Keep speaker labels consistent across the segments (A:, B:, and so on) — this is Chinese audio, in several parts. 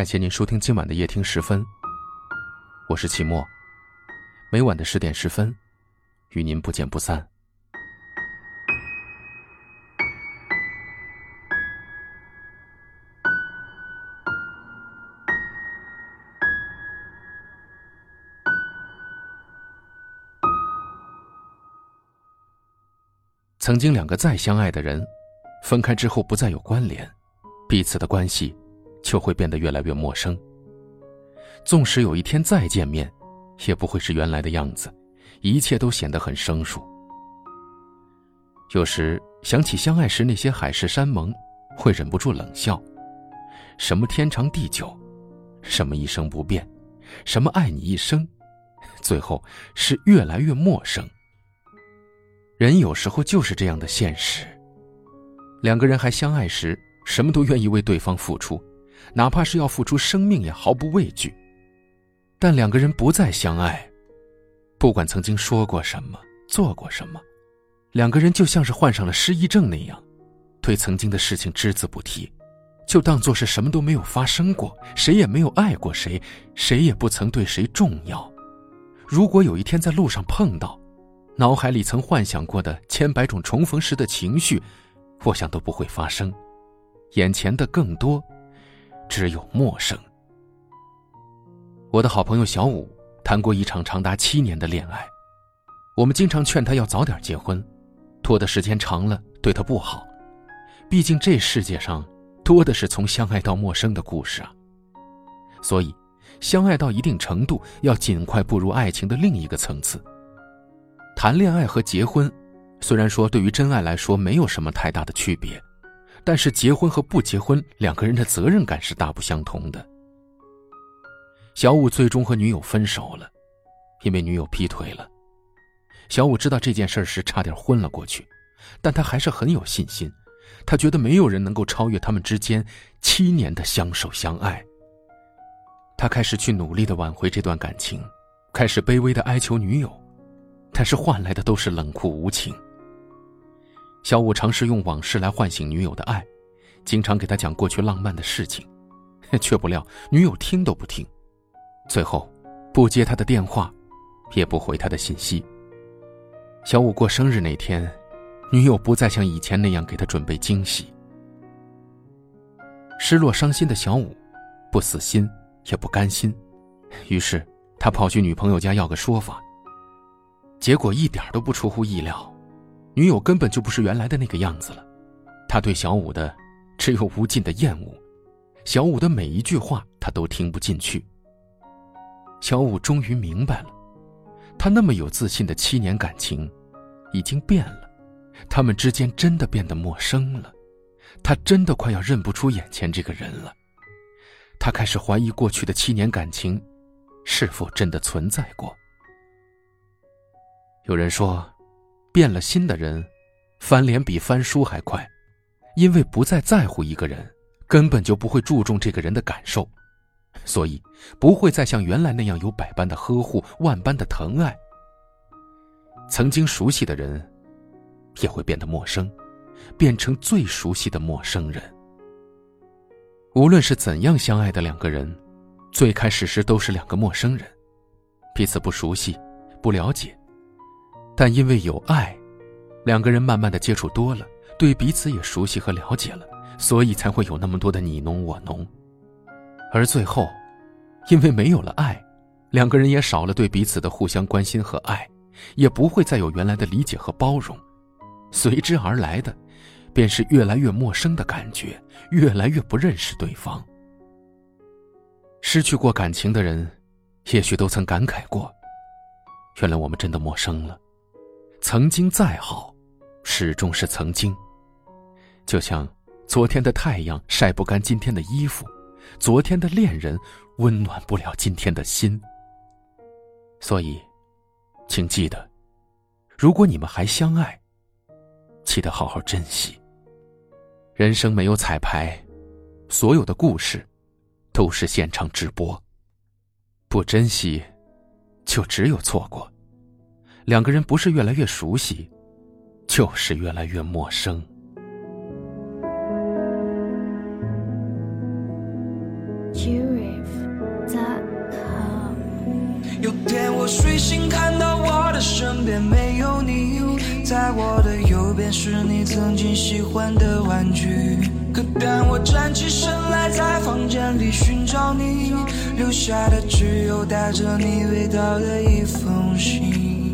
A: 感谢您收听今晚的夜听十分，我是齐墨，每晚的十点十分，与您不见不散。曾经两个再相爱的人，分开之后不再有关联，彼此的关系就会变得越来越陌生。纵使有一天再见面，也不会是原来的样子，一切都显得很生疏。有时想起相爱时那些海誓山盟，会忍不住冷笑：什么天长地久，什么一生不变，什么爱你一生，最后是越来越陌生。人有时候就是这样的现实。两个人还相爱时，什么都愿意为对方付出，哪怕是要付出生命也毫不畏惧。但两个人不再相爱，不管曾经说过什么、做过什么，两个人就像是患上了失忆症那样，对曾经的事情只字不提，就当做是什么都没有发生过，谁也没有爱过谁，谁也不曾对谁重要。如果有一天在路上碰到，脑海里曾幻想过的千百种重逢时的情绪，我想都不会发生。眼前的更多，只有陌生。我的好朋友小五谈过一场长达七年的恋爱，我们经常劝他要早点结婚，拖的时间长了对他不好。毕竟这世界上多的是从相爱到陌生的故事啊。所以，相爱到一定程度，要尽快步入爱情的另一个层次。谈恋爱和结婚，虽然说对于真爱来说没有什么太大的区别，但是结婚和不结婚，两个人的责任感是大不相同的。小五最终和女友分手了，因为女友劈腿了。小五知道这件事时，差点昏了过去，但他还是很有信心，他觉得没有人能够超越他们之间七年的相守相爱。他开始去努力的挽回这段感情，开始卑微的哀求女友。但是换来的都是冷酷无情。小五尝试用往事来唤醒女友的爱，经常给她讲过去浪漫的事情，却不料女友听都不听，最后不接他的电话，也不回他的信息。小五过生日那天，女友不再像以前那样给他准备惊喜。失落伤心的小五，不死心也不甘心，于是他跑去女朋友家要个说法。结果一点都不出乎意料，女友根本就不是原来的那个样子了。他对小五的只有无尽的厌恶，小五的每一句话他都听不进去。小五终于明白了，他那么有自信的七年感情，已经变了，他们之间真的变得陌生了，他真的快要认不出眼前这个人了。他开始怀疑过去的七年感情，是否真的存在过。有人说，变了心的人，翻脸比翻书还快，因为不再在乎一个人，根本就不会注重这个人的感受，所以不会再像原来那样有百般的呵护、万般的疼爱。曾经熟悉的人，也会变得陌生，变成最熟悉的陌生人。无论是怎样相爱的两个人，最开始时都是两个陌生人，彼此不熟悉，不了解。但因为有爱，两个人慢慢的接触多了，对彼此也熟悉和了解了，所以才会有那么多的你侬我侬。而最后，因为没有了爱，两个人也少了对彼此的互相关心和爱，也不会再有原来的理解和包容，随之而来的，便是越来越陌生的感觉，越来越不认识对方。失去过感情的人，也许都曾感慨过，原来我们真的陌生了。曾经再好，始终是曾经。就像昨天的太阳晒不干今天的衣服，昨天的恋人温暖不了今天的心。所以，请记得，如果你们还相爱，记得好好珍惜。人生没有彩排，所有的故事都是现场直播。不珍惜，就只有错过。两个人不是越来越熟悉，就是越来越陌生。
B: 有天我睡醒，看到我的身边没有你。在我的右边是你曾经喜欢的玩具，可当我站起身来，在房间里寻找你，留下的只有带着你味道的一封信。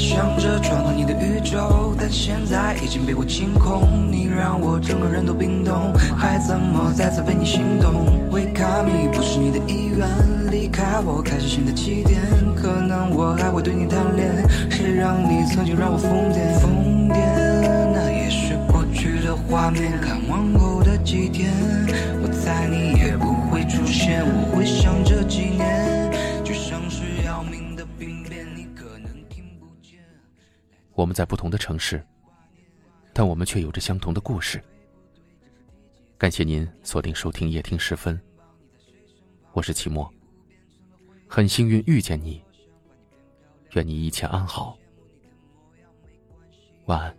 B: 想着闯到你的宇宙，但现在已经被我清空。你让我整个人都冰冻，还怎么再次为你心动？Wake up me，不是你的意愿。离开我，开始新的起点。可能我还会对你贪恋。谁让你曾经让我疯癫？疯癫，那也是过去的画面。看往后的几天，我猜你也不会出现。我
A: 们在不同的城市，但我们却有着相同的故事。感谢您锁定收听夜听时分，我是齐墨。很幸运遇见你，愿你一切安好。晚安。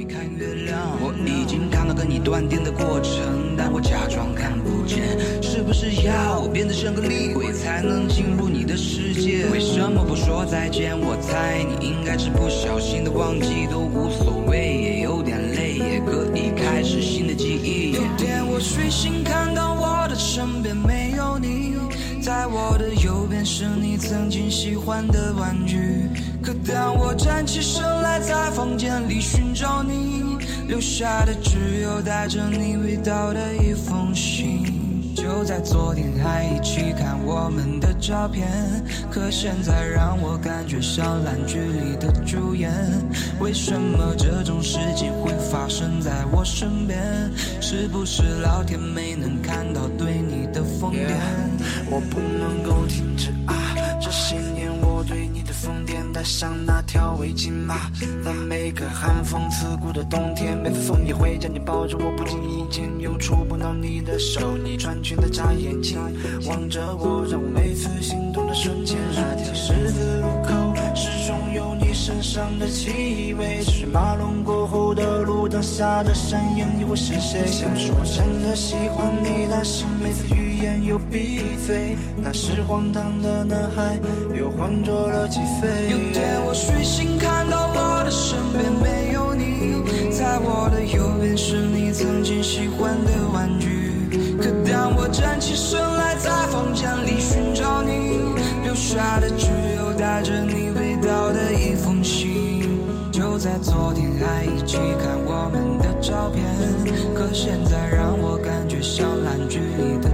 B: 我已经看到跟你断电的过程，但我假装看不见。是不是要我变得像个厉鬼，才能进入你的世界？为什么不说再见？我猜你应该是不小心的忘记，都无所谓，也有点累，也可以开始新的记忆。有天我睡醒，看到我的身边没有你。在我的右边是你曾经喜欢的玩具，可当我站起身来，在房间里寻找你，留下的只有带着你味道的一封信。就在昨天还一起看我们的照片，可现在让我感觉像烂剧里的主演。为什么这种事情会发生在我身边？是不是老天没能看到对你的疯癫？
C: 我不能够停止啊！这些年我对你带上那条围巾吧，在每个寒风刺骨的冬天，每次送你回家，你抱着我不经意间又触碰到你的手，你穿裙子眨眼睛，望着我，让我每次心动的瞬间。那条十字路口，始终有你身上的气味，车水马龙过的路灯下的身影，你会是谁？想说真的喜欢你，但是每次语言又闭嘴，那时荒唐的男孩。又换作了几岁？
B: 有天我睡醒，看到我的身边没有你，在我的右边是你曾经喜欢的玩具。可当我站起身来，在房间里寻找你，留下的只有带着你味道的一封。在昨天还一起看我们的照片，可现在让我感觉像烂剧里的